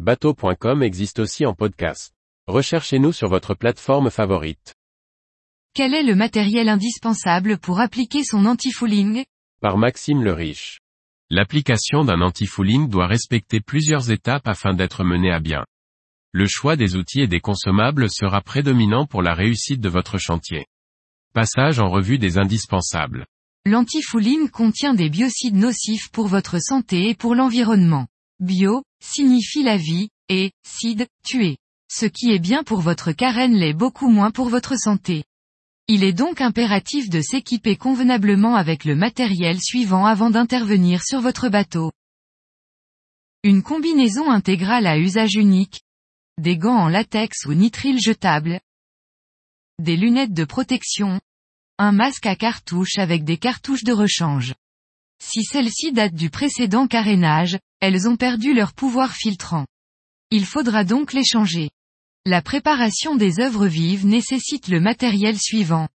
Bateau.com existe aussi en podcast. Recherchez-nous sur votre plateforme favorite. Quel est le matériel indispensable pour appliquer son anti-fouling? Par Maxime le Riche. L'application d'un anti-fouling doit respecter plusieurs étapes afin d'être menée à bien. Le choix des outils et des consommables sera prédominant pour la réussite de votre chantier. Passage en revue des indispensables. L'antifouline contient des biocides nocifs pour votre santé et pour l'environnement. Bio, signifie la vie, et, cide, tuer. Ce qui est bien pour votre carène l'est beaucoup moins pour votre santé. Il est donc impératif de s'équiper convenablement avec le matériel suivant avant d'intervenir sur votre bateau. Une combinaison intégrale à usage unique. Des gants en latex ou nitrile jetable. Des lunettes de protection, un masque à cartouches avec des cartouches de rechange. Si celles-ci datent du précédent carénage, elles ont perdu leur pouvoir filtrant. Il faudra donc les changer. La préparation des œuvres vives nécessite le matériel suivant.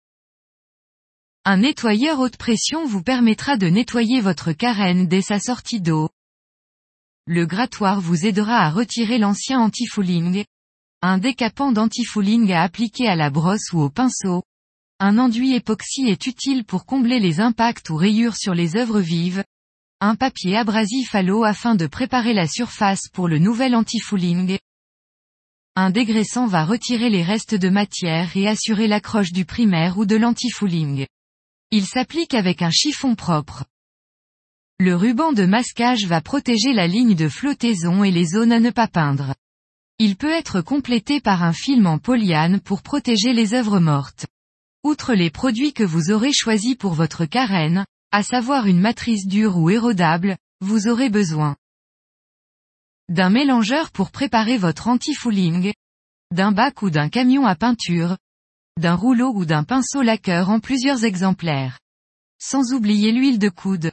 Un nettoyeur haute pression vous permettra de nettoyer votre carène dès sa sortie d'eau. Le grattoir vous aidera à retirer l'ancien anti-fouling. Un décapant d'anti-fouling à appliquer à la brosse ou au pinceau. Un enduit époxy est utile pour combler les impacts ou rayures sur les œuvres vives. Un papier abrasif à l'eau afin de préparer la surface pour le nouvel anti-fouling. Un dégraissant va retirer les restes de matière et assurer l'accroche du primaire ou de l'anti-fouling. Il s'applique avec un chiffon propre. Le ruban de masquage va protéger la ligne de flottaison et les zones à ne pas peindre. Il peut être complété par un film en polyane pour protéger les œuvres mortes. Outre les produits que vous aurez choisis pour votre carène, à savoir une matrice dure ou érodable, vous aurez besoin d'un mélangeur pour préparer votre anti-fouling, d'un bac ou d'un camion à peinture, d'un rouleau ou d'un pinceau laqueur en plusieurs exemplaires. Sans oublier l'huile de coude.